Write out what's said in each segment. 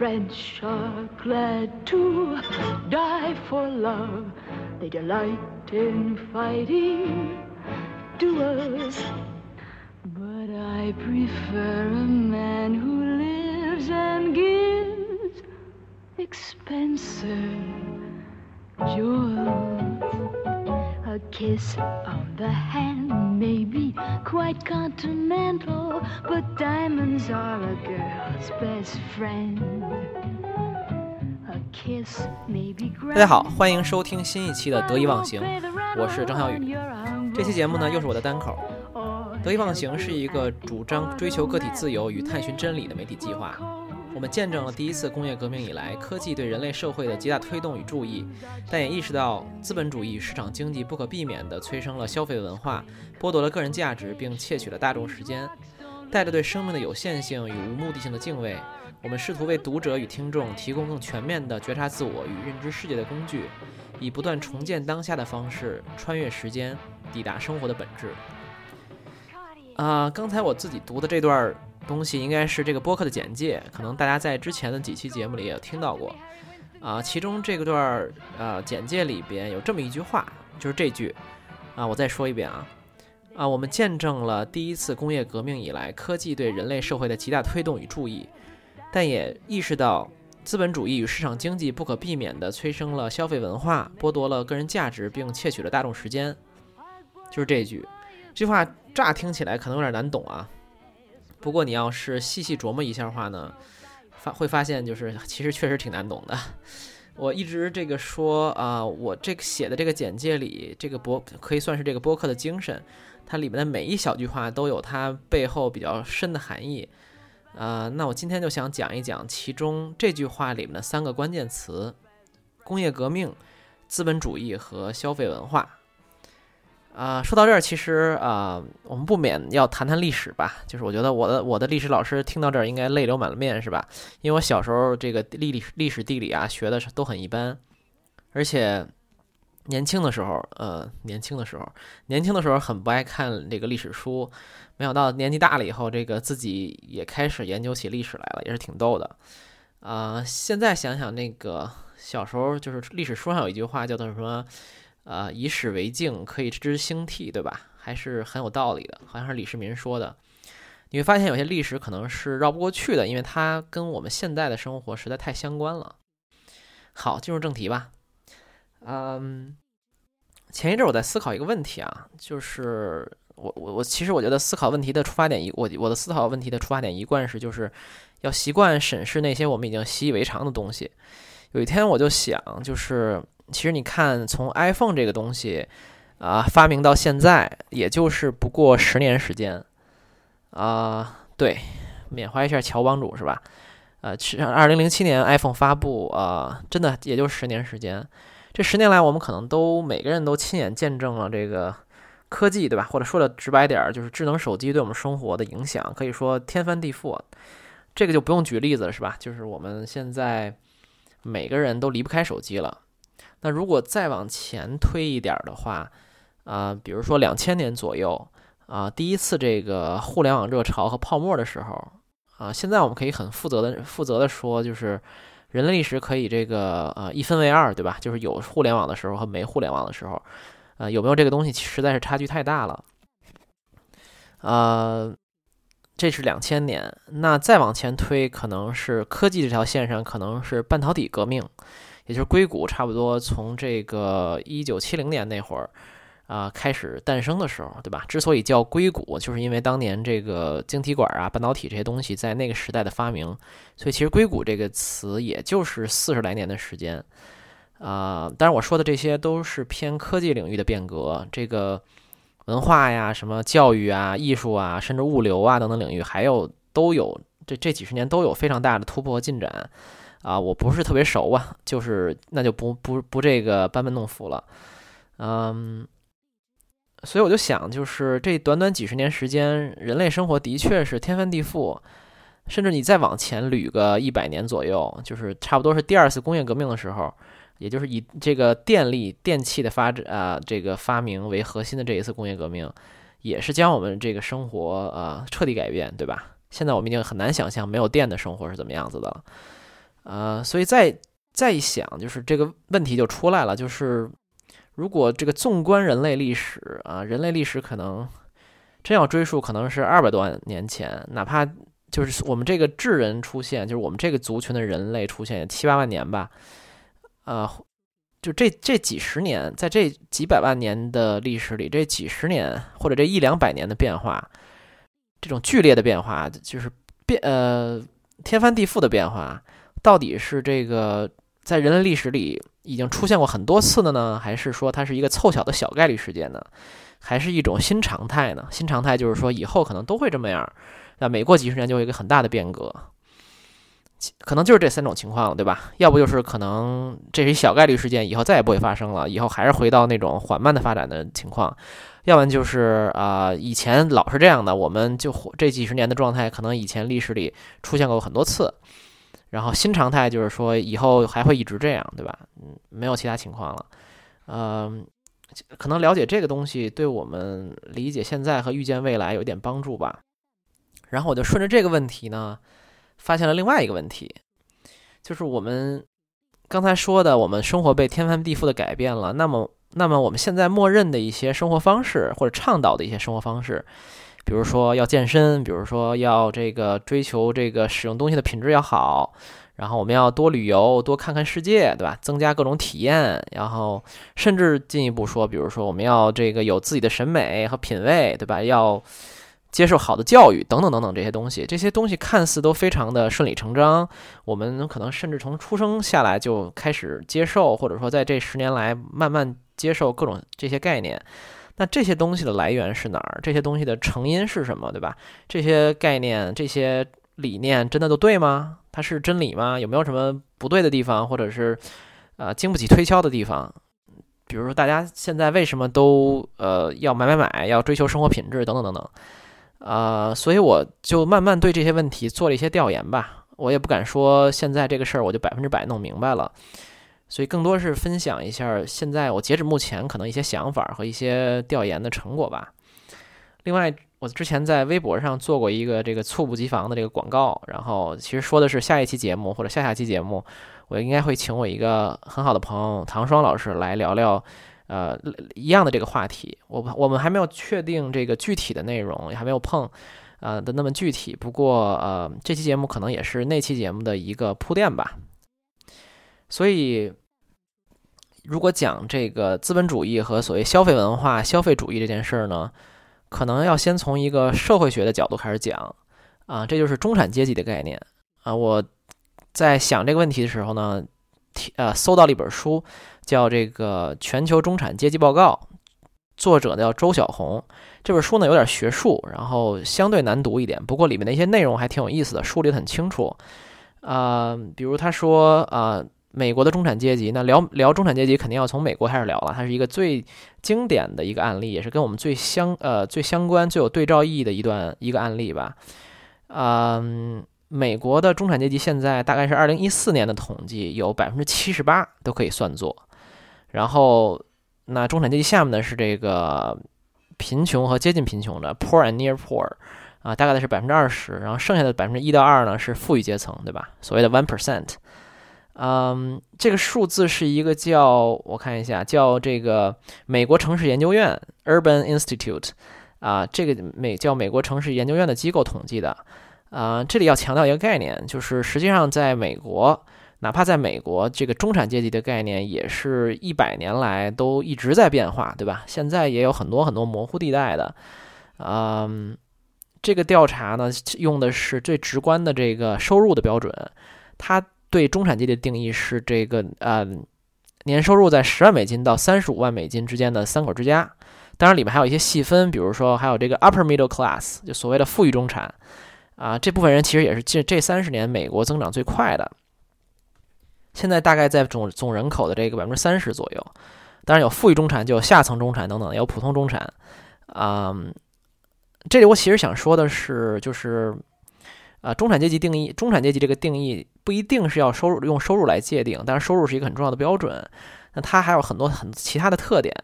French are glad to die for love. They delight in fighting duels. But I prefer a man who lives and gives expensive jewels. A kiss on the hand may be quite continental, but diamonds are a girl's best friend. A kiss may be 大家好，欢迎收听新一期的得意忘形，我是张小雨。这期节目呢，又是我的单口。得意忘形是一个主张追求个体自由与探寻真理的媒体计划。我们见证了第一次工业革命以来科技对人类社会的极大推动与注意，但也意识到资本主义市场经济不可避免地催生了消费文化，剥夺了个人价值，并窃取了大众时间。带着对生命的有限性与无目的性的敬畏，我们试图为读者与听众提供更全面的觉察自我与认知世界的工具，以不断重建当下的方式穿越时间，抵达生活的本质。啊，刚才我自己读的这段东西应该是这个播客的简介，可能大家在之前的几期节目里也听到过。啊，其中这个段儿呃简介里边有这么一句话，就是这句啊，我再说一遍啊啊，我们见证了第一次工业革命以来科技对人类社会的极大推动与注意，但也意识到资本主义与市场经济不可避免地催生了消费文化，剥夺了个人价值，并窃取了大众时间。就是这句，这句话乍听起来可能有点难懂啊。不过你要是细细琢磨一下的话呢，发会发现就是其实确实挺难懂的。我一直这个说啊，我这个写的这个简介里，这个播可以算是这个播客的精神，它里面的每一小句话都有它背后比较深的含义。啊，那我今天就想讲一讲其中这句话里面的三个关键词：工业革命、资本主义和消费文化。啊，说到这儿，其实啊，我们不免要谈谈历史吧。就是我觉得我的我的历史老师听到这儿应该泪流满面，是吧？因为我小时候这个历历历史地理啊学的是都很一般，而且年轻的时候，呃，年轻的时候，年轻的时候很不爱看这个历史书。没想到年纪大了以后，这个自己也开始研究起历史来了，也是挺逗的。啊，现在想想那个小时候，就是历史书上有一句话叫做什么？呃，以史为镜，可以知兴替，对吧？还是很有道理的，好像是李世民说的。你会发现有些历史可能是绕不过去的，因为它跟我们现在的生活实在太相关了。好，进入正题吧。嗯，前一阵我在思考一个问题啊，就是我我我其实我觉得思考问题的出发点一我我的思考问题的出发点一贯是就是要习惯审视那些我们已经习以为常的东西。有一天我就想，就是。其实你看，从 iPhone 这个东西啊发明到现在，也就是不过十年时间啊。对，缅怀一下乔帮主是吧？呃，二零零七年 iPhone 发布啊，真的也就十年时间。这十年来，我们可能都每个人都亲眼见证了这个科技，对吧？或者说的直白点儿，就是智能手机对我们生活的影响，可以说天翻地覆。这个就不用举例子了，是吧？就是我们现在每个人都离不开手机了。那如果再往前推一点的话，啊，比如说两千年左右，啊，第一次这个互联网热潮和泡沫的时候，啊，现在我们可以很负责的负责的说，就是人类历史可以这个呃一分为二，对吧？就是有互联网的时候和没互联网的时候，呃，有没有这个东西，实在是差距太大了。呃，这是两千年，那再往前推，可能是科技这条线上，可能是半导体革命。也就是硅谷差不多从这个一九七零年那会儿啊开始诞生的时候，对吧？之所以叫硅谷，就是因为当年这个晶体管啊、半导体这些东西在那个时代的发明，所以其实硅谷这个词也就是四十来年的时间啊。当然我说的这些都是偏科技领域的变革，这个文化呀、什么教育啊、艺术啊，甚至物流啊等等领域，还有都有这这几十年都有非常大的突破和进展。啊，我不是特别熟啊，就是那就不不不这个班门弄斧了，嗯，所以我就想，就是这短短几十年时间，人类生活的确是天翻地覆，甚至你再往前捋个一百年左右，就是差不多是第二次工业革命的时候，也就是以这个电力电器的发展啊这个发明为核心的这一次工业革命，也是将我们这个生活啊彻底改变，对吧？现在我们已经很难想象没有电的生活是怎么样子的了。呃，所以再再一想，就是这个问题就出来了，就是如果这个纵观人类历史啊，人类历史可能真要追溯，可能是二百多万年前，哪怕就是我们这个智人出现，就是我们这个族群的人类出现七八万年吧，呃，就这这几十年，在这几百万年的历史里，这几十年或者这一两百年的变化，这种剧烈的变化，就是变呃天翻地覆的变化。到底是这个在人类历史里已经出现过很多次的呢，还是说它是一个凑巧的小概率事件呢？还是一种新常态呢？新常态就是说以后可能都会这么样，那每过几十年就有一个很大的变革，可能就是这三种情况了，对吧？要不就是可能这是一小概率事件，以后再也不会发生了，以后还是回到那种缓慢的发展的情况；要不然就是啊，以前老是这样的，我们就这几十年的状态，可能以前历史里出现过很多次。然后新常态就是说以后还会一直这样，对吧？嗯，没有其他情况了。嗯，可能了解这个东西对我们理解现在和预见未来有点帮助吧。然后我就顺着这个问题呢，发现了另外一个问题，就是我们刚才说的，我们生活被天翻地覆的改变了。那么，那么我们现在默认的一些生活方式，或者倡导的一些生活方式。比如说要健身，比如说要这个追求这个使用东西的品质要好，然后我们要多旅游，多看看世界，对吧？增加各种体验，然后甚至进一步说，比如说我们要这个有自己的审美和品味，对吧？要接受好的教育，等等等等这些东西，这些东西看似都非常的顺理成章，我们可能甚至从出生下来就开始接受，或者说在这十年来慢慢接受各种这些概念。那这些东西的来源是哪儿？这些东西的成因是什么？对吧？这些概念、这些理念真的都对吗？它是真理吗？有没有什么不对的地方，或者是呃经不起推敲的地方？比如说，大家现在为什么都呃要买买买，要追求生活品质等等等等？呃，所以我就慢慢对这些问题做了一些调研吧。我也不敢说现在这个事儿我就百分之百弄明白了。所以更多是分享一下现在我截止目前可能一些想法和一些调研的成果吧。另外，我之前在微博上做过一个这个猝不及防的这个广告，然后其实说的是下一期节目或者下下期节目，我应该会请我一个很好的朋友唐双老师来聊聊，呃，一样的这个话题。我我们还没有确定这个具体的内容，也还没有碰，呃的那么具体。不过呃，这期节目可能也是那期节目的一个铺垫吧。所以。如果讲这个资本主义和所谓消费文化、消费主义这件事儿呢，可能要先从一个社会学的角度开始讲啊，这就是中产阶级的概念啊。我在想这个问题的时候呢，呃，搜到了一本书，叫《这个全球中产阶级报告》，作者呢叫周小红。这本书呢有点学术，然后相对难读一点，不过里面的一些内容还挺有意思的，梳理得很清楚啊。比如他说啊。美国的中产阶级，那聊聊中产阶级肯定要从美国开始聊了。它是一个最经典的一个案例，也是跟我们最相呃最相关、最有对照意义的一段一个案例吧。嗯，美国的中产阶级现在大概是二零一四年的统计，有百分之七十八都可以算作。然后，那中产阶级下面呢是这个贫穷和接近贫穷的 （poor and near poor） 啊，大概的是百分之二十。然后剩下的百分之一到二呢是富裕阶层，对吧？所谓的 one percent。嗯，这个数字是一个叫我看一下，叫这个美国城市研究院 （Urban Institute） 啊，这个美叫美国城市研究院的机构统计的。啊，这里要强调一个概念，就是实际上在美国，哪怕在美国，这个中产阶级的概念也是一百年来都一直在变化，对吧？现在也有很多很多模糊地带的。嗯，这个调查呢，用的是最直观的这个收入的标准，它。对中产阶级的定义是这个呃，年收入在十万美金到三十五万美金之间的三口之家。当然里面还有一些细分，比如说还有这个 upper middle class，就所谓的富裕中产啊，这部分人其实也是近这三十年美国增长最快的。现在大概在总总人口的这个百分之三十左右。当然有富裕中产，就有下层中产等等，也有普通中产。啊，这里我其实想说的是，就是。啊，中产阶级定义，中产阶级这个定义不一定是要收入用收入来界定，但是收入是一个很重要的标准。那它还有很多很其他的特点，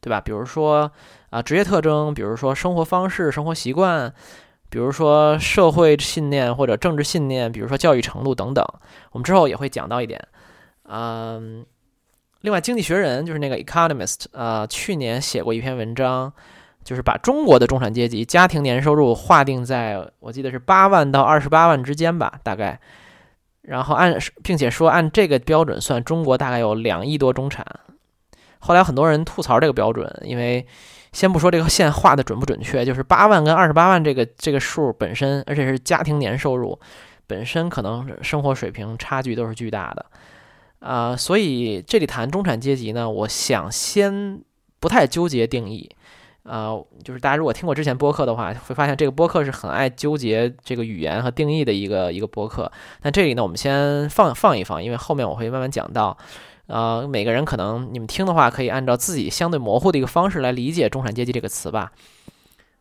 对吧？比如说啊，职业特征，比如说生活方式、生活习惯，比如说社会信念或者政治信念，比如说教育程度等等，我们之后也会讲到一点。嗯，另外，《经济学人》就是那个《Economist》呃，去年写过一篇文章，就是把中国的中产阶级家庭年收入划定在我记得是八万到二十八万之间吧，大概。然后按并且说按这个标准算，中国大概有两亿多中产。后来很多人吐槽这个标准，因为。先不说这个线画的准不准确，就是八万跟二十八万这个这个数本身，而且是家庭年收入本身，可能生活水平差距都是巨大的，啊，所以这里谈中产阶级呢，我想先不太纠结定义，啊，就是大家如果听过之前播客的话，会发现这个播客是很爱纠结这个语言和定义的一个一个播客。那这里呢，我们先放放一放，因为后面我会慢慢讲到。呃，每个人可能你们听的话，可以按照自己相对模糊的一个方式来理解“中产阶级”这个词吧。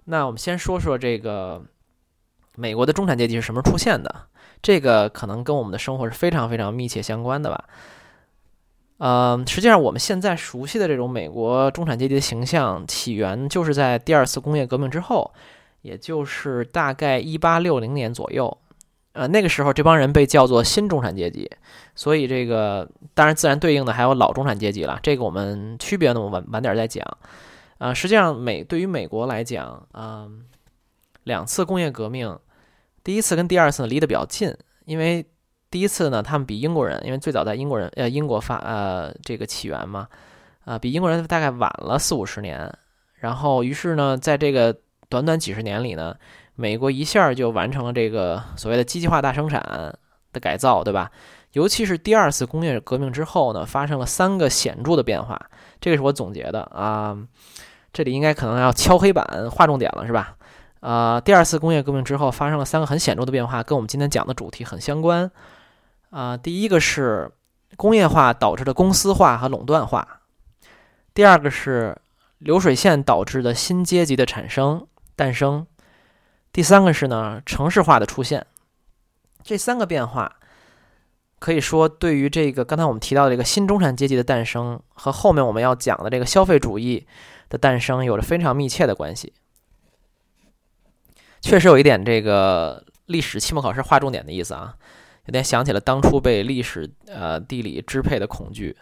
那我们先说说这个美国的中产阶级是什么出现的？这个可能跟我们的生活是非常非常密切相关的吧。呃，实际上我们现在熟悉的这种美国中产阶级的形象起源，就是在第二次工业革命之后，也就是大概一八六零年左右。呃，那个时候这帮人被叫做新中产阶级，所以这个当然自然对应的还有老中产阶级了。这个我们区别呢，我晚晚点再讲。呃，实际上美对于美国来讲，嗯，两次工业革命，第一次跟第二次离得比较近，因为第一次呢，他们比英国人，因为最早在英国人呃英国发呃这个起源嘛，啊，比英国人大概晚了四五十年，然后于是呢，在这个短短几十年里呢。美国一下就完成了这个所谓的机器化大生产的改造，对吧？尤其是第二次工业革命之后呢，发生了三个显著的变化。这个是我总结的啊，这里应该可能要敲黑板划重点了，是吧？啊，第二次工业革命之后发生了三个很显著的变化，跟我们今天讲的主题很相关。啊，第一个是工业化导致的公司化和垄断化，第二个是流水线导致的新阶级的产生诞生。第三个是呢，城市化的出现，这三个变化可以说对于这个刚才我们提到的这个新中产阶级的诞生和后面我们要讲的这个消费主义的诞生有着非常密切的关系。确实有一点这个历史期末考试划重点的意思啊，有点想起了当初被历史呃地理支配的恐惧。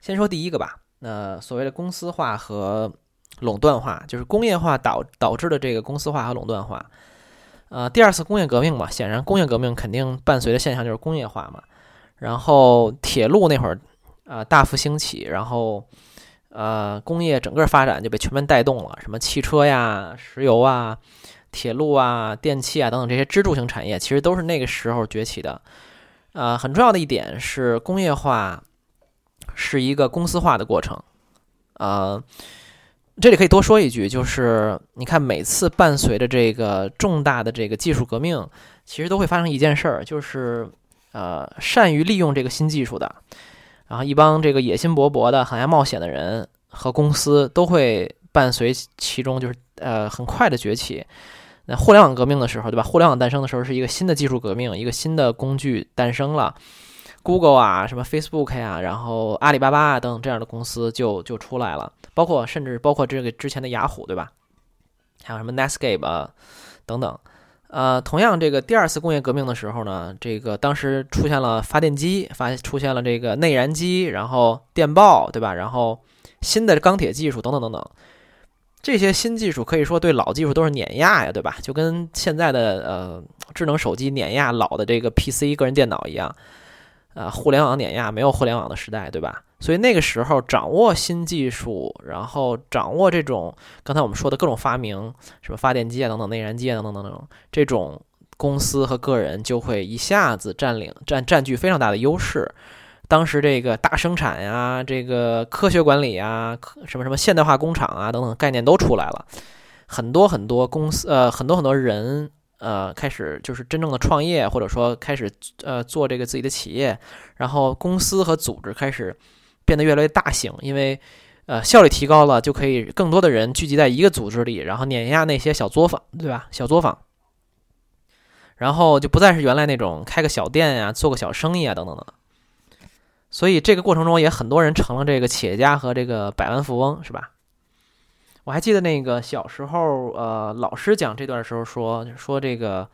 先说第一个吧，那所谓的公司化和。垄断化就是工业化导导致的这个公司化和垄断化，呃，第二次工业革命嘛，显然工业革命肯定伴随的现象就是工业化嘛。然后铁路那会儿啊大幅兴起，然后呃工业整个发展就被全面带动了，什么汽车呀、石油啊、铁路啊、电器啊等等这些支柱型产业，其实都是那个时候崛起的。呃，很重要的一点是工业化是一个公司化的过程，呃。这里可以多说一句，就是你看，每次伴随着这个重大的这个技术革命，其实都会发生一件事儿，就是呃，善于利用这个新技术的，然后一帮这个野心勃勃的、很爱冒险的人和公司，都会伴随其中，就是呃，很快的崛起。那互联网革命的时候，对吧？互联网诞生的时候，是一个新的技术革命，一个新的工具诞生了。Google 啊，什么 Facebook 呀，然后阿里巴巴啊等这样的公司就就出来了，包括甚至包括这个之前的雅虎，对吧？还有什么 Netscape 啊等等。呃，同样这个第二次工业革命的时候呢，这个当时出现了发电机，发出现了这个内燃机，然后电报，对吧？然后新的钢铁技术等等等等，这些新技术可以说对老技术都是碾压呀，对吧？就跟现在的呃智能手机碾压老的这个 PC 个人电脑一样。啊，互联网碾压没有互联网的时代，对吧？所以那个时候掌握新技术，然后掌握这种刚才我们说的各种发明，什么发电机啊等等，内燃机啊等等等等，这种公司和个人就会一下子占领占占据非常大的优势。当时这个大生产呀，这个科学管理呀，什么什么现代化工厂啊等等概念都出来了，很多很多公司呃，很多很多人。呃，开始就是真正的创业，或者说开始呃做这个自己的企业，然后公司和组织开始变得越来越大型，因为呃效率提高了，就可以更多的人聚集在一个组织里，然后碾压那些小作坊，对吧？小作坊，然后就不再是原来那种开个小店呀、做个小生意啊等等的。所以这个过程中也很多人成了这个企业家和这个百万富翁，是吧？我还记得那个小时候，呃，老师讲这段时候说说这个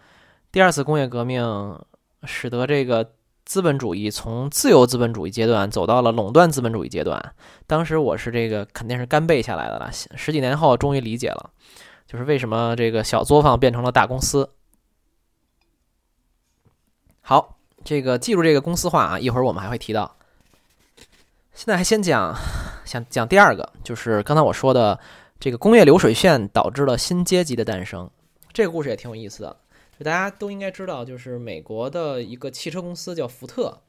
第二次工业革命使得这个资本主义从自由资本主义阶段走到了垄断资本主义阶段。当时我是这个肯定是干背下来的了，十几年后终于理解了，就是为什么这个小作坊变成了大公司。好，这个记住这个公司化啊，一会儿我们还会提到。现在还先讲，想讲第二个，就是刚才我说的。这个工业流水线导致了新阶级的诞生，这个故事也挺有意思的。就大家都应该知道，就是美国的一个汽车公司叫福特，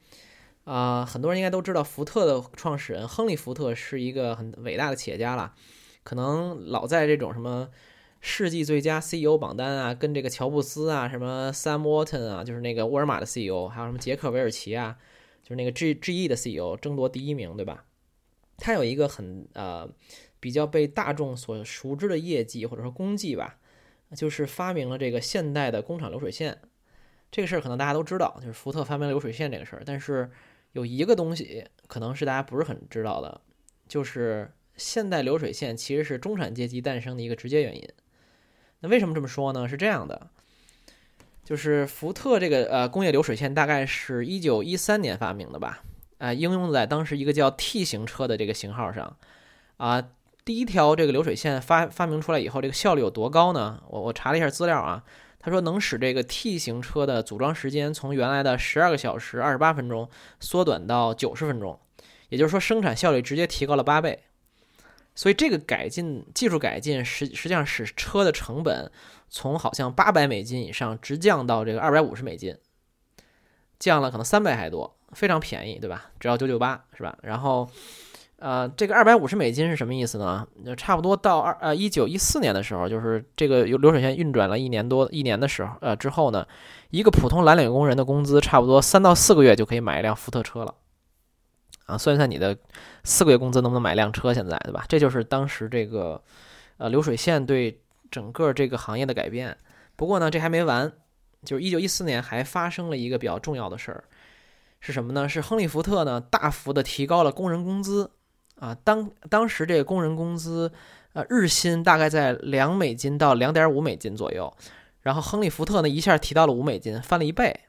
啊，很多人应该都知道，福特的创始人亨利·福特是一个很伟大的企业家了。可能老在这种什么世纪最佳 CEO 榜单啊，跟这个乔布斯啊、什么 Sam Walton 啊，就是那个沃尔玛的 CEO，还有什么杰克·韦尔奇啊，就是那个 G GE 的 CEO 争夺第一名，对吧？他有一个很呃。比较被大众所熟知的业绩或者说功绩吧，就是发明了这个现代的工厂流水线。这个事儿可能大家都知道，就是福特发明流水线这个事儿。但是有一个东西可能是大家不是很知道的，就是现代流水线其实是中产阶级诞生的一个直接原因。那为什么这么说呢？是这样的，就是福特这个呃工业流水线大概是一九一三年发明的吧？啊，应用在当时一个叫 T 型车的这个型号上，啊。第一条这个流水线发发明出来以后，这个效率有多高呢？我我查了一下资料啊，他说能使这个 T 型车的组装时间从原来的十二个小时二十八分钟缩短到九十分钟，也就是说生产效率直接提高了八倍。所以这个改进技术改进实实际上使车的成本从好像八百美金以上直降到这个二百五十美金，降了可能三倍还多，非常便宜，对吧？只要九九八是吧？然后。呃，这个二百五十美金是什么意思呢？就差不多到二呃一九一四年的时候，就是这个流水线运转了一年多一年的时候，呃之后呢，一个普通蓝领工人的工资差不多三到四个月就可以买一辆福特车了。啊，算一算你的四个月工资能不能买辆车？现在对吧？这就是当时这个呃流水线对整个这个行业的改变。不过呢，这还没完，就是一九一四年还发生了一个比较重要的事儿，是什么呢？是亨利福特呢大幅的提高了工人工资。啊，当当时这个工人工资，呃，日薪大概在两美金到两点五美金左右。然后亨利·福特呢，一下提到了五美金，翻了一倍。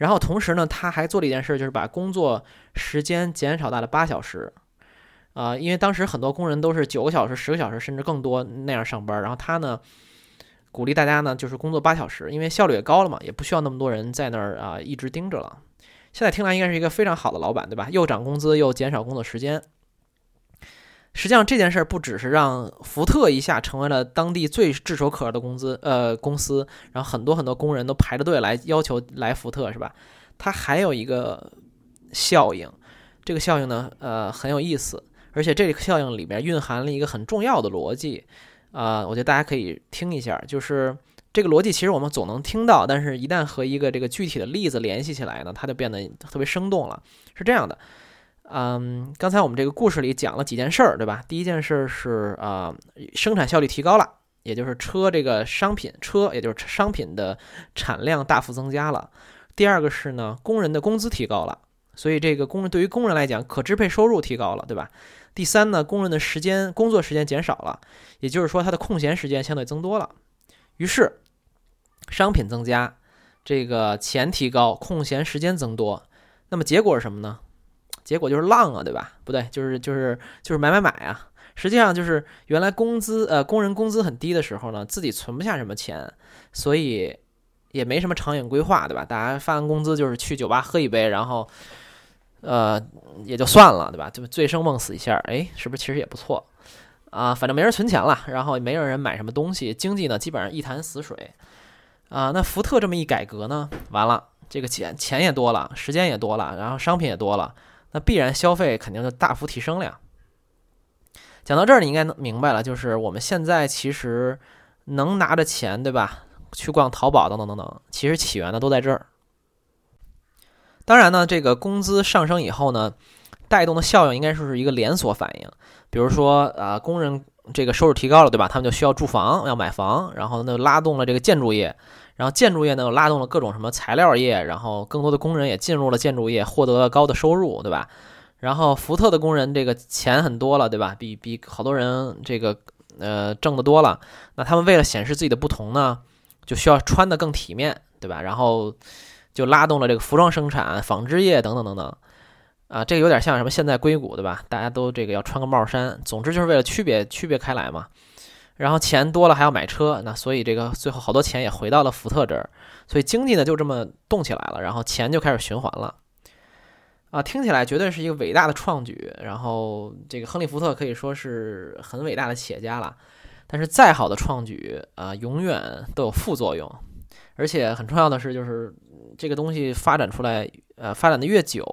然后同时呢，他还做了一件事，就是把工作时间减少到了八小时。啊，因为当时很多工人都是九个小时、十个小时甚至更多那样上班。然后他呢，鼓励大家呢，就是工作八小时，因为效率也高了嘛，也不需要那么多人在那儿啊一直盯着了。现在听来应该是一个非常好的老板，对吧？又涨工资，又减少工作时间。实际上这件事儿不只是让福特一下成为了当地最炙手可热的工资呃公司，然后很多很多工人都排着队来要求来福特是吧？它还有一个效应，这个效应呢呃很有意思，而且这个效应里面蕴含了一个很重要的逻辑啊，我觉得大家可以听一下，就是这个逻辑其实我们总能听到，但是一旦和一个这个具体的例子联系起来呢，它就变得特别生动了。是这样的。嗯，刚才我们这个故事里讲了几件事儿，对吧？第一件事是啊，生产效率提高了，也就是车这个商品车，也就是商品的产量大幅增加了。第二个是呢，工人的工资提高了，所以这个工人对于工人来讲，可支配收入提高了，对吧？第三呢，工人的时间工作时间减少了，也就是说他的空闲时间相对增多了。于是商品增加，这个钱提高，空闲时间增多，那么结果是什么呢？结果就是浪啊，对吧？不对，就是就是就是买买买啊！实际上就是原来工资呃工人工资很低的时候呢，自己存不下什么钱，所以也没什么长远规划，对吧？大家发完工资就是去酒吧喝一杯，然后呃也就算了，对吧？就醉生梦死一下，哎，是不是其实也不错啊？反正没人存钱了，然后也没有人买什么东西，经济呢基本上一潭死水啊。那福特这么一改革呢，完了，这个钱钱也多了，时间也多了，然后商品也多了。那必然消费肯定就大幅提升了呀。讲到这儿，你应该能明白了，就是我们现在其实能拿着钱，对吧？去逛淘宝等等等等，其实起源呢都在这儿。当然呢，这个工资上升以后呢，带动的效应应该说是一个连锁反应。比如说啊，工人这个收入提高了，对吧？他们就需要住房，要买房，然后那拉动了这个建筑业。然后建筑业呢，又拉动了各种什么材料业，然后更多的工人也进入了建筑业，获得了高的收入，对吧？然后福特的工人这个钱很多了，对吧？比比好多人这个呃挣得多了，那他们为了显示自己的不同呢，就需要穿得更体面，对吧？然后就拉动了这个服装生产、纺织业等等等等。啊，这个有点像什么现在硅谷，对吧？大家都这个要穿个帽衫，总之就是为了区别区别开来嘛。然后钱多了还要买车，那所以这个最后好多钱也回到了福特这儿，所以经济呢就这么动起来了，然后钱就开始循环了。啊，听起来绝对是一个伟大的创举。然后这个亨利·福特可以说是很伟大的企业家了。但是再好的创举啊，永远都有副作用，而且很重要的是，就是这个东西发展出来，呃，发展的越久。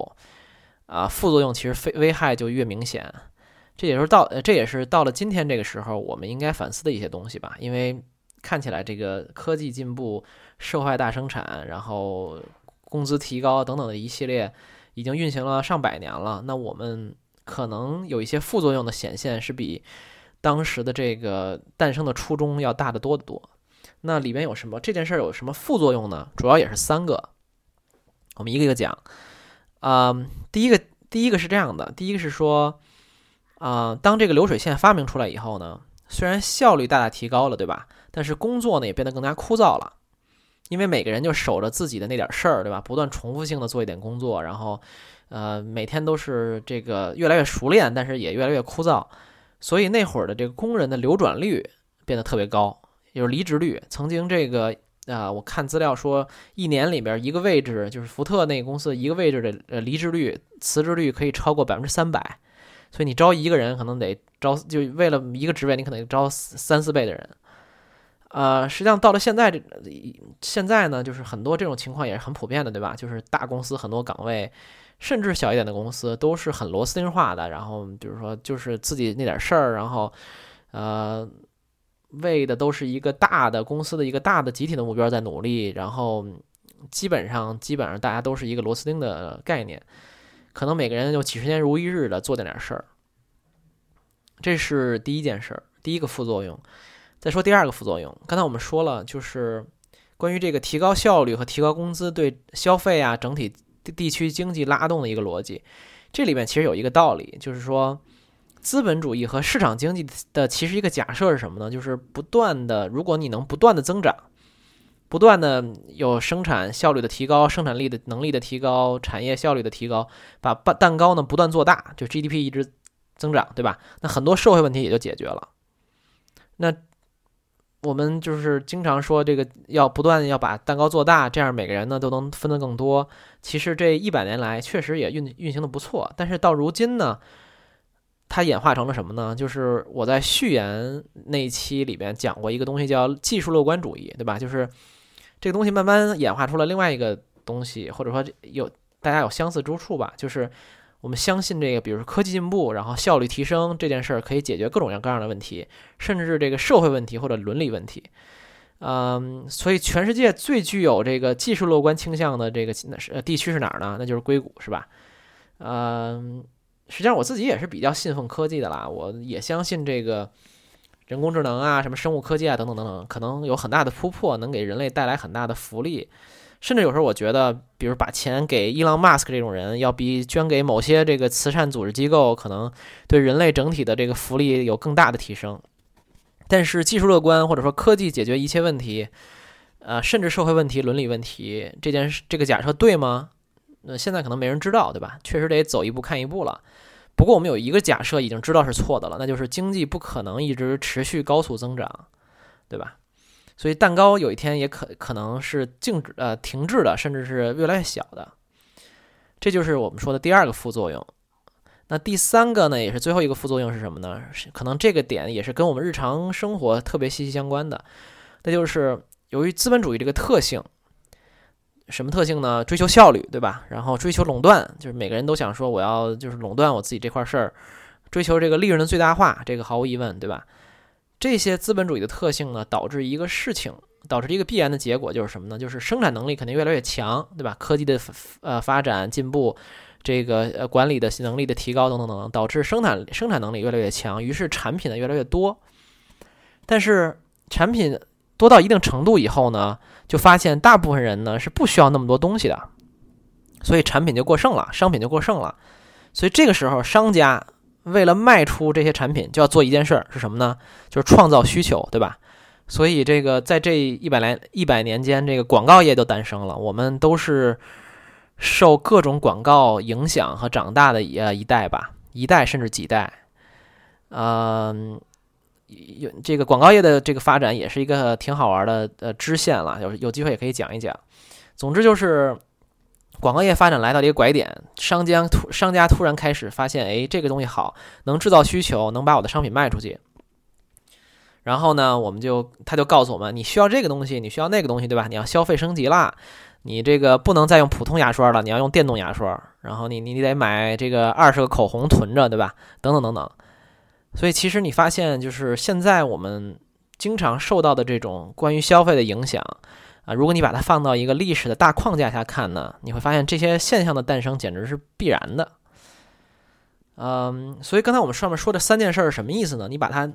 啊，副作用其实非危害就越明显，这也是到这也是到了今天这个时候，我们应该反思的一些东西吧。因为看起来这个科技进步、社会大生产，然后工资提高等等的一系列，已经运行了上百年了。那我们可能有一些副作用的显现，是比当时的这个诞生的初衷要大得多得多。那里面有什么？这件事儿有什么副作用呢？主要也是三个，我们一个一个讲。啊，第一个，第一个是这样的，第一个是说，啊，当这个流水线发明出来以后呢，虽然效率大大提高了，对吧？但是工作呢也变得更加枯燥了，因为每个人就守着自己的那点事儿，对吧？不断重复性的做一点工作，然后，呃，每天都是这个越来越熟练，但是也越来越枯燥，所以那会儿的这个工人的流转率变得特别高，就是离职率，曾经这个。啊，我看资料说，一年里边一个位置，就是福特那个公司一个位置的呃离职率、辞职率可以超过百分之三百，所以你招一个人可能得招，就为了一个职位，你可能招三四倍的人。呃，实际上到了现在这现在呢，就是很多这种情况也是很普遍的，对吧？就是大公司很多岗位，甚至小一点的公司都是很螺丝钉化的，然后比如说就是自己那点事儿，然后呃。为的都是一个大的公司的一个大的集体的目标在努力，然后基本上基本上大家都是一个螺丝钉的概念，可能每个人就几十年如一日的做点点事儿，这是第一件事儿，第一个副作用。再说第二个副作用，刚才我们说了，就是关于这个提高效率和提高工资对消费啊整体地区经济拉动的一个逻辑，这里面其实有一个道理，就是说。资本主义和市场经济的其实一个假设是什么呢？就是不断的，如果你能不断的增长，不断的有生产效率的提高、生产力的能力的提高、产业效率的提高，把蛋蛋糕呢不断做大，就 GDP 一直增长，对吧？那很多社会问题也就解决了。那我们就是经常说这个要不断要把蛋糕做大，这样每个人呢都能分得更多。其实这一百年来确实也运运行的不错，但是到如今呢？它演化成了什么呢？就是我在序言那一期里边讲过一个东西，叫技术乐观主义，对吧？就是这个东西慢慢演化出了另外一个东西，或者说有大家有相似之处吧。就是我们相信这个，比如说科技进步，然后效率提升这件事儿可以解决各种各样样的问题，甚至这个社会问题或者伦理问题。嗯，所以全世界最具有这个技术乐观倾向的这个那是地区是哪儿呢？那就是硅谷，是吧？嗯。实际上我自己也是比较信奉科技的啦，我也相信这个人工智能啊、什么生物科技啊等等等等，可能有很大的突破，能给人类带来很大的福利。甚至有时候我觉得，比如把钱给伊朗马斯克这种人，要比捐给某些这个慈善组织机构，可能对人类整体的这个福利有更大的提升。但是技术乐观或者说科技解决一切问题，呃，甚至社会问题、伦理问题，这件事这个假设对吗？那现在可能没人知道，对吧？确实得走一步看一步了。不过我们有一个假设已经知道是错的了，那就是经济不可能一直持续高速增长，对吧？所以蛋糕有一天也可可能是静止呃停滞的，甚至是越来越小的。这就是我们说的第二个副作用。那第三个呢，也是最后一个副作用是什么呢？可能这个点也是跟我们日常生活特别息息相关的，那就是由于资本主义这个特性。什么特性呢？追求效率，对吧？然后追求垄断，就是每个人都想说我要就是垄断我自己这块事儿，追求这个利润的最大化，这个毫无疑问，对吧？这些资本主义的特性呢，导致一个事情，导致一个必然的结果就是什么呢？就是生产能力肯定越来越强，对吧？科技的呃发展进步，这个呃管理的能力的提高等等等等，导致生产生产能力越来越强，于是产品呢越来越多，但是产品。多到一定程度以后呢，就发现大部分人呢是不需要那么多东西的，所以产品就过剩了，商品就过剩了。所以这个时候，商家为了卖出这些产品，就要做一件事儿，是什么呢？就是创造需求，对吧？所以这个在这一百来一百年间，这个广告业就诞生了。我们都是受各种广告影响和长大的呃一代吧，一代甚至几代。嗯，有这个广告业的这个发展也是一个挺好玩的呃支线了，有有机会也可以讲一讲。总之就是广告业发展来到一个拐点，商家突商家突然开始发现，哎，这个东西好，能制造需求，能把我的商品卖出去。然后呢，我们就他就告诉我们，你需要这个东西，你需要那个东西，对吧？你要消费升级啦，你这个不能再用普通牙刷了，你要用电动牙刷。然后你你你得买这个二十个口红囤着，对吧？等等等等。所以其实你发现，就是现在我们经常受到的这种关于消费的影响啊，如果你把它放到一个历史的大框架下看呢，你会发现这些现象的诞生简直是必然的。嗯，所以刚才我们上面说的三件事是什么意思呢？你把它。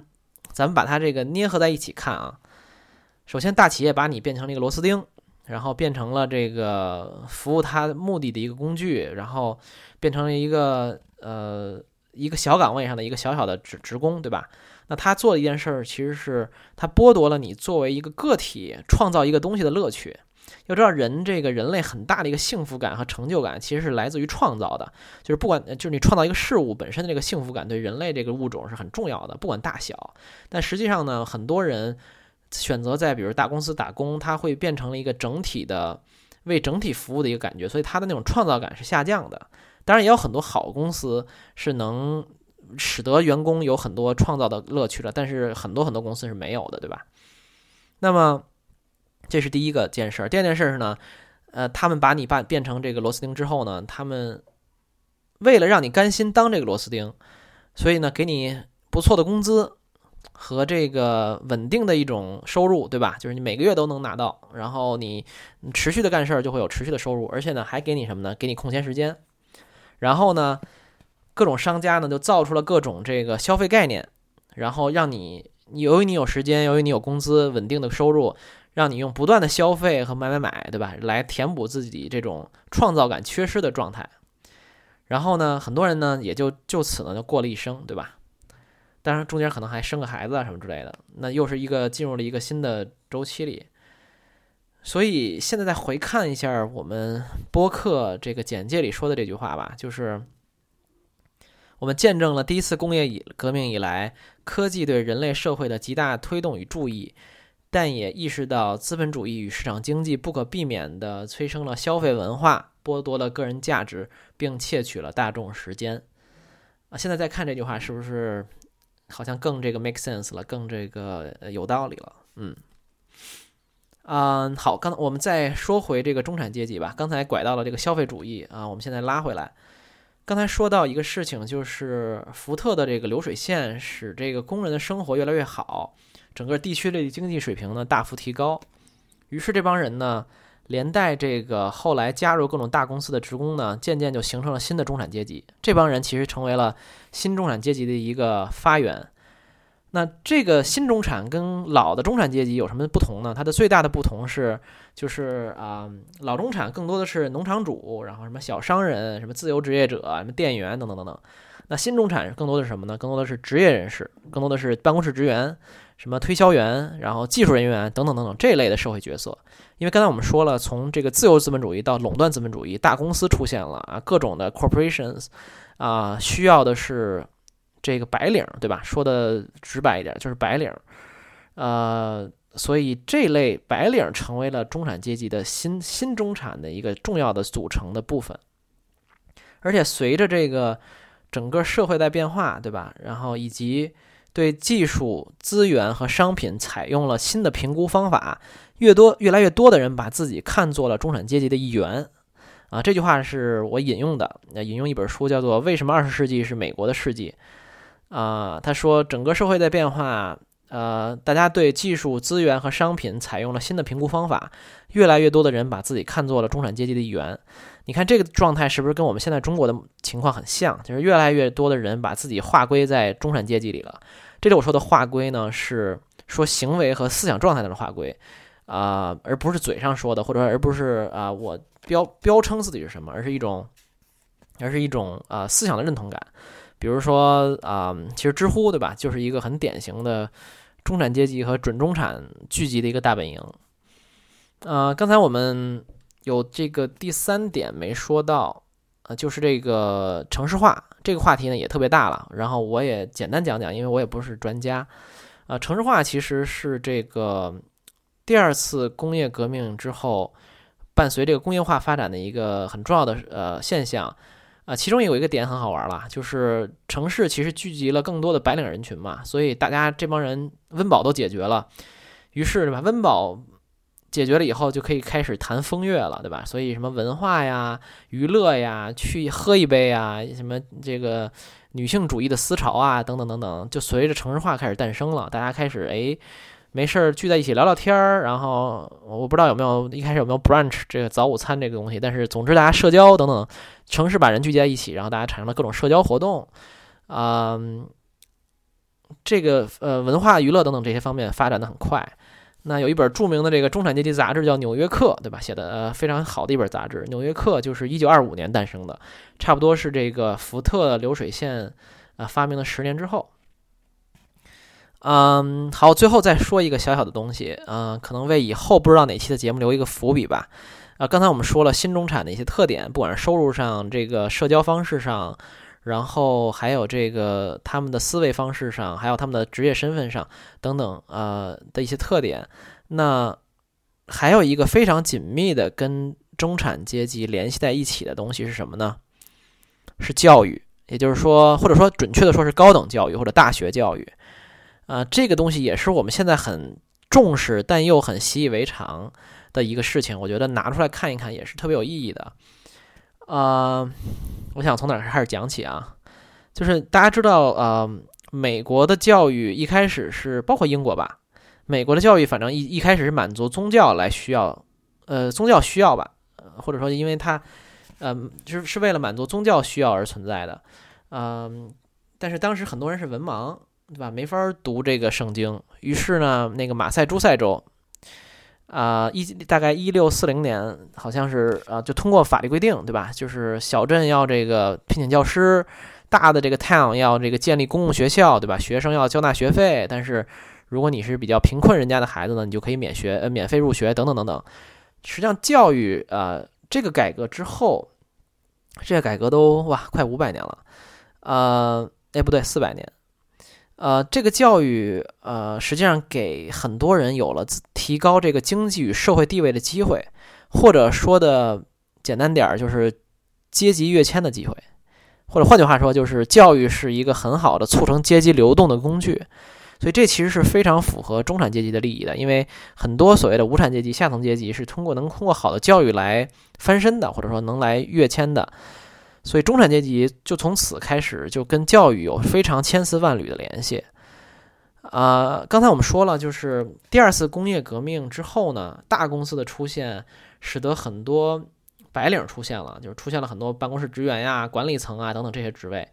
咱们把它这个捏合在一起看啊。首先，大企业把你变成了一个螺丝钉，然后变成了这个服务它目的的一个工具，然后变成了一个呃一个小岗位上的一个小小的职职工，对吧？那他做的一件事儿，其实是他剥夺了你作为一个个体创造一个东西的乐趣。要知道，人这个人类很大的一个幸福感和成就感，其实是来自于创造的。就是不管，就是你创造一个事物本身的这个幸福感，对人类这个物种是很重要的，不管大小。但实际上呢，很多人选择在比如大公司打工，他会变成了一个整体的为整体服务的一个感觉，所以他的那种创造感是下降的。当然，也有很多好公司是能使得员工有很多创造的乐趣的，但是很多很多公司是没有的，对吧？那么。这是第一个件事儿。第二件事儿是呢，呃，他们把你把变成这个螺丝钉之后呢，他们为了让你甘心当这个螺丝钉，所以呢，给你不错的工资和这个稳定的一种收入，对吧？就是你每个月都能拿到，然后你持续的干事儿就会有持续的收入，而且呢，还给你什么呢？给你空闲时间。然后呢，各种商家呢就造出了各种这个消费概念，然后让你由于你有时间，由于你有工资稳定的收入。让你用不断的消费和买买买，对吧？来填补自己这种创造感缺失的状态。然后呢，很多人呢也就就此呢就过了一生，对吧？当然中间可能还生个孩子啊什么之类的，那又是一个进入了一个新的周期里。所以现在再回看一下我们播客这个简介里说的这句话吧，就是我们见证了第一次工业革命以来科技对人类社会的极大推动与注意。但也意识到资本主义与市场经济不可避免地催生了消费文化，剥夺了个人价值，并窃取了大众时间。啊，现在再看这句话，是不是好像更这个 make sense 了，更这个有道理了？嗯，嗯，好，刚我们再说回这个中产阶级吧。刚才拐到了这个消费主义啊，我们现在拉回来。刚才说到一个事情，就是福特的这个流水线使这个工人的生活越来越好。整个地区的经济水平呢大幅提高，于是这帮人呢，连带这个后来加入各种大公司的职工呢，渐渐就形成了新的中产阶级。这帮人其实成为了新中产阶级的一个发源。那这个新中产跟老的中产阶级有什么不同呢？它的最大的不同是，就是啊，老中产更多的是农场主，然后什么小商人、什么自由职业者、什么店员等等等等。那新中产更多的是什么呢？更多的是职业人士，更多的是办公室职员。什么推销员，然后技术人员等等等等这一类的社会角色，因为刚才我们说了，从这个自由资本主义到垄断资本主义，大公司出现了啊，各种的 corporations，啊，需要的是这个白领，对吧？说的直白一点，就是白领，呃，所以这类白领成为了中产阶级的新新中产的一个重要的组成的部分，而且随着这个整个社会在变化，对吧？然后以及对技术资源和商品采用了新的评估方法，越多越来越多的人把自己看作了中产阶级的一员，啊，这句话是我引用的，引用一本书叫做《为什么二十世纪是美国的世纪》，啊，他说整个社会在变化，呃，大家对技术资源和商品采用了新的评估方法，越来越多的人把自己看作了中产阶级的一员，你看这个状态是不是跟我们现在中国的情况很像？就是越来越多的人把自己划归在中产阶级里了。这里我说的划归呢，是说行为和思想状态的划归，啊，而不是嘴上说的，或者而不是啊，我标标称自己是什么，而是一种，而是一种啊思想的认同感。比如说啊、其实知乎对吧，就是一个很典型的中产阶级和准中产聚集的一个大本营。呃，刚才我们有这个第三点没说到，呃，就是这个城市化这个话题呢也特别大了。然后我也简单讲讲，因为我也不是专家。呃，城市化其实是这个第二次工业革命之后，伴随这个工业化发展的一个很重要的呃现象。啊，其中有一个点很好玩了，就是城市其实聚集了更多的白领人群嘛，所以大家这帮人温饱都解决了，于是对吧？温饱解决了以后，就可以开始谈风月了，对吧？所以什么文化呀、娱乐呀、去喝一杯啊，什么这个女性主义的思潮啊，等等等等，就随着城市化开始诞生了，大家开始哎。没事儿聚在一起聊聊天儿，然后我不知道有没有一开始有没有 brunch 这个早午餐这个东西，但是总之大家社交等等，城市把人聚集在一起，然后大家产生了各种社交活动，啊、这个呃文化娱乐等等这些方面发展的很快。那有一本著名的这个中产阶级杂志叫《纽约客》，对吧？写的呃非常好的一本杂志，《纽约客》就是一九二五年诞生的，差不多是这个福特流水线啊、呃发明的十年之后。嗯，好，最后再说一个小小的东西，嗯、可能为以后不知道哪期的节目留一个伏笔吧。啊，刚才我们说了新中产的一些特点，不管是收入上、这个社交方式上，然后还有这个他们的思维方式上，还有他们的职业身份上等等，呃的一些特点。那还有一个非常紧密的跟中产阶级联系在一起的东西是什么呢？是教育，也就是说，或者说准确的说是高等教育或者大学教育。啊、这个东西也是我们现在很重视，但又很习以为常的一个事情。我觉得拿出来看一看也是特别有意义的。呃，我想从哪儿开始讲起啊？就是大家知道，呃，美国的教育一开始是包括英国吧，美国的教育反正一一开始是满足宗教来需要，呃，宗教需要吧，或者说因为它，嗯、就是是为了满足宗教需要而存在的，嗯、但是当时很多人是文盲，对吧？没法读这个圣经，于是呢，那个马赛诸塞州，啊、一大概一六四零年，好像是啊、就通过法律规定，对吧？就是小镇要这个聘请教师，大的这个 town 要这个建立公共学校，对吧？学生要交纳学费，但是如果你是比较贫困人家的孩子呢，你就可以免学呃免费入学等等等等。实际上，教育呃这个改革之后，这个改革都哇快五百年了，呃，哎不对，四百年。呃，这个教育呃，实际上给很多人有了提高这个经济与社会地位的机会，或者说的简单点儿，就是阶级跃迁的机会，或者换句话说，就是教育是一个很好的促成阶级流动的工具。所以这其实是非常符合中产阶级的利益的，因为很多所谓的无产阶级、下层阶级是通过能通过好的教育来翻身的，或者说能来跃迁的。所以中产阶级就从此开始就跟教育有非常千丝万缕的联系。啊、刚才我们说了，就是第二次工业革命之后呢，大公司的出现使得很多白领出现了，就是出现了很多办公室职员呀、管理层啊等等这些职位。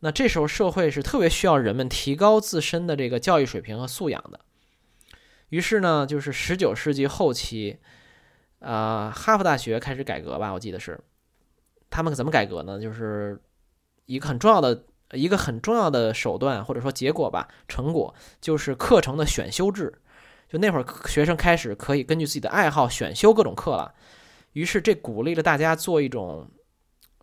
那这时候社会是特别需要人们提高自身的这个教育水平和素养的。于是呢，就是十九世纪后期，呃，哈佛大学开始改革吧，我记得是。他们怎么改革呢？就是一个很重要的一个很重要的手段或者说结果吧，成果就是课程的选修制。就那会儿学生开始可以根据自己的爱好选修各种课了，于是这鼓励了大家做一种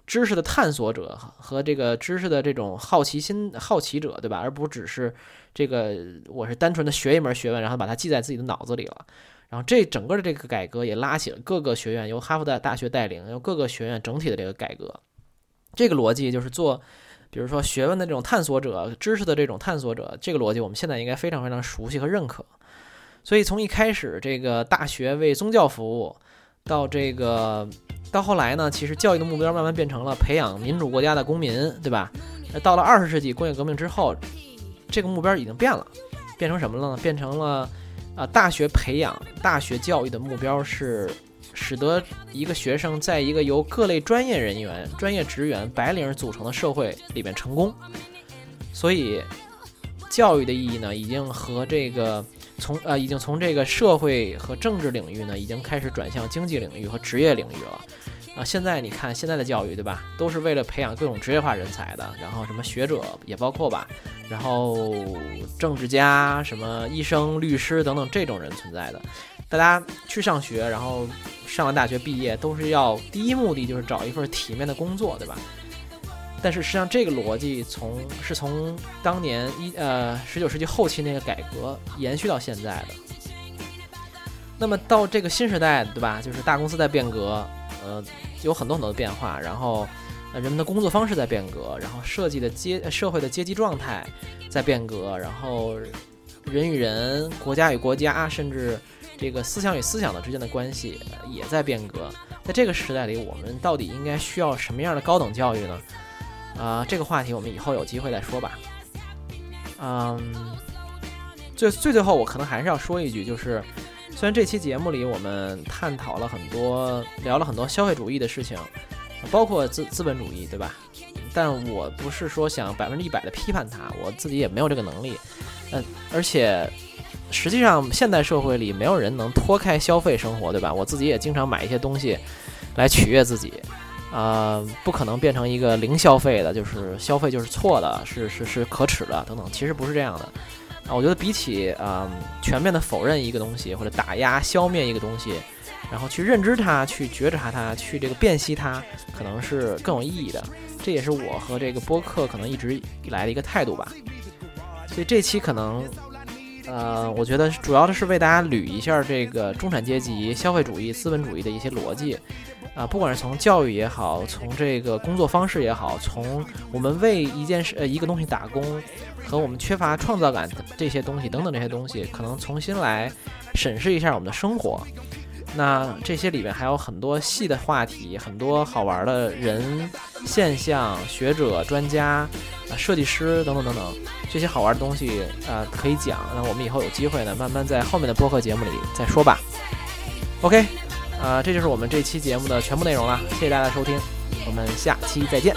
知识的探索者和这个知识的这种好奇心好奇者，对吧？而不只是这个我是单纯的学一门学问，然后把它记在自己的脑子里了。然后这整个的这个改革也拉起了各个学院，由哈佛的大学带领，由各个学院整体的这个改革。这个逻辑就是做，比如说学问的这种探索者，知识的这种探索者，这个逻辑我们现在应该非常非常熟悉和认可。所以从一开始这个大学为宗教服务，到这个到后来呢，其实教育的目标慢慢变成了培养民主国家的公民，对吧？那到了二十世纪工业革命之后，这个目标已经变了，变成什么了呢？变成了。啊，大学培养、大学教育的目标是使得一个学生在一个由各类专业人员、专业职员、白领组成的社会里面成功。所以，教育的意义呢，已经和这个从呃，已经从这个社会和政治领域呢，已经开始转向经济领域和职业领域了。啊，现在你看现在的教育，对吧？都是为了培养各种职业化人才的，然后什么学者也包括吧，然后政治家、什么医生、律师等等这种人存在的。大家去上学，然后上了大学毕业，都是要第一目的就是找一份体面的工作，对吧？但是实际上这个逻辑从是从当年一呃十九世纪后期那个改革延续到现在的。那么到这个新时代，对吧？就是大公司在变革。呃，有很多很多的变化，然后，呃，人们的工作方式在变革，然后设计的阶社会的阶级状态在变革，然后人与人、国家与国家，甚至这个思想与思想的之间的关系也在变革。在这个时代里，我们到底应该需要什么样的高等教育呢？啊，这个话题我们以后有机会再说吧。嗯，最最最后，我可能还是要说一句，就是。虽然这期节目里我们探讨了很多，聊了很多消费主义的事情，包括资资本主义，对吧？但我不是说想百分之一百的批判它，我自己也没有这个能力。嗯，而且实际上现代社会里没有人能脱开消费生活，对吧？我自己也经常买一些东西来取悦自己，啊，不可能变成一个零消费的，就是消费就是错的，是是是可耻的等等，其实不是这样的。啊，我觉得比起嗯全面的否认一个东西或者打压消灭一个东西，然后去认知它、去觉察它、去这个辨析它，可能是更有意义的。这也是我和这个播客可能一直以来的一个态度吧。所以这期可能，呃，我觉得主要的是为大家捋一下这个中产阶级、消费主义、资本主义的一些逻辑。啊，不管是从教育也好，从这个工作方式也好，从我们为一件事、呃一个东西打工，和我们缺乏创造感这些东西等等这些东西，可能重新来审视一下我们的生活。那这些里面还有很多细的话题，很多好玩的人、现象、学者、专家、啊设计师等等等等这些好玩的东西啊可以讲。那我们以后有机会呢，慢慢在后面的播客节目里再说吧。OK。啊，这就是我们这期节目的全部内容了，谢谢大家收听，我们下期再见。